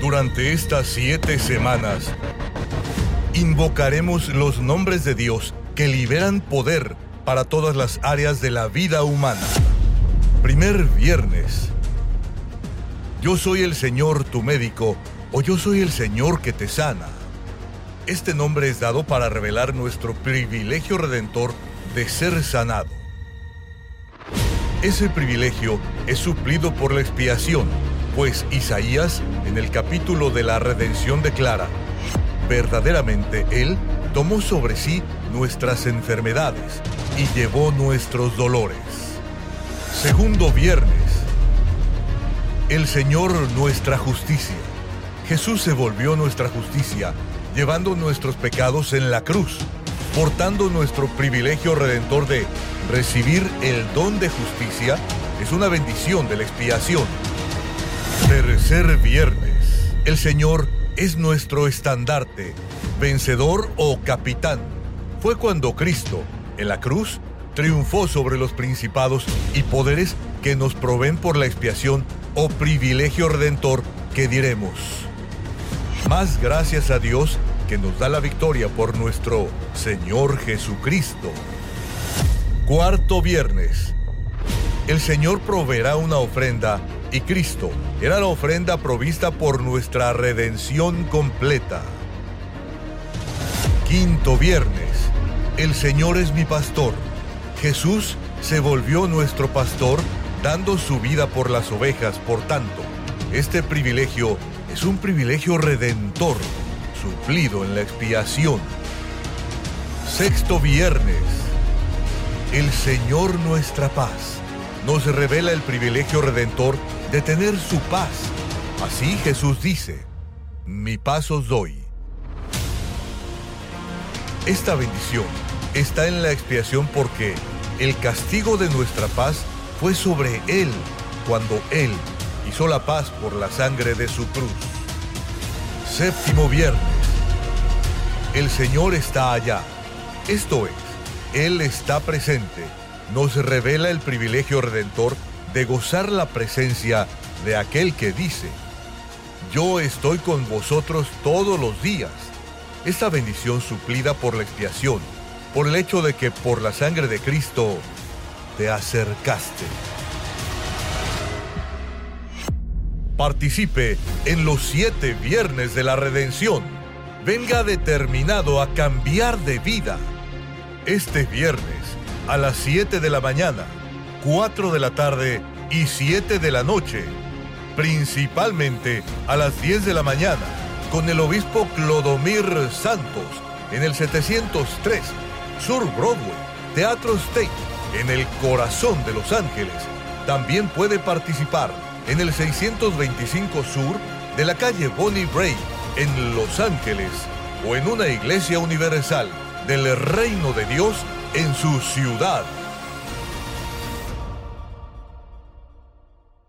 Durante estas siete semanas, invocaremos los nombres de Dios que liberan poder para todas las áreas de la vida humana. Primer viernes. Yo soy el Señor tu médico o yo soy el Señor que te sana. Este nombre es dado para revelar nuestro privilegio redentor de ser sanado. Ese privilegio es suplido por la expiación, pues Isaías en el capítulo de la redención declara, verdaderamente Él tomó sobre sí nuestras enfermedades y llevó nuestros dolores. Segundo viernes. El Señor nuestra justicia. Jesús se volvió nuestra justicia, llevando nuestros pecados en la cruz, portando nuestro privilegio redentor de recibir el don de justicia, es una bendición de la expiación. Tercer viernes. El Señor es nuestro estandarte, vencedor o capitán. Fue cuando Cristo, en la cruz, triunfó sobre los principados y poderes que nos proveen por la expiación o privilegio redentor que diremos. Más gracias a Dios que nos da la victoria por nuestro Señor Jesucristo. Cuarto viernes. El Señor proveerá una ofrenda y Cristo era la ofrenda provista por nuestra redención completa. Quinto viernes. El Señor es mi pastor. Jesús se volvió nuestro pastor dando su vida por las ovejas. Por tanto, este privilegio es un privilegio redentor, suplido en la expiación. Sexto viernes. El Señor nuestra paz nos revela el privilegio redentor de tener su paz. Así Jesús dice, mi paz os doy. Esta bendición está en la expiación porque el castigo de nuestra paz fue sobre Él cuando Él hizo la paz por la sangre de su cruz. Séptimo viernes. El Señor está allá. Esto es, Él está presente. Nos revela el privilegio redentor de gozar la presencia de aquel que dice, yo estoy con vosotros todos los días. Esta bendición suplida por la expiación, por el hecho de que por la sangre de Cristo te acercaste. Participe en los siete viernes de la redención. Venga determinado a cambiar de vida. Este viernes a las 7 de la mañana, 4 de la tarde y 7 de la noche. Principalmente a las 10 de la mañana con el obispo Clodomir Santos en el 703 Sur Broadway, Teatro State, en el corazón de Los Ángeles. También puede participar en el 625 Sur de la calle Bonnie Bray, en Los Ángeles, o en una iglesia universal del Reino de Dios en su ciudad.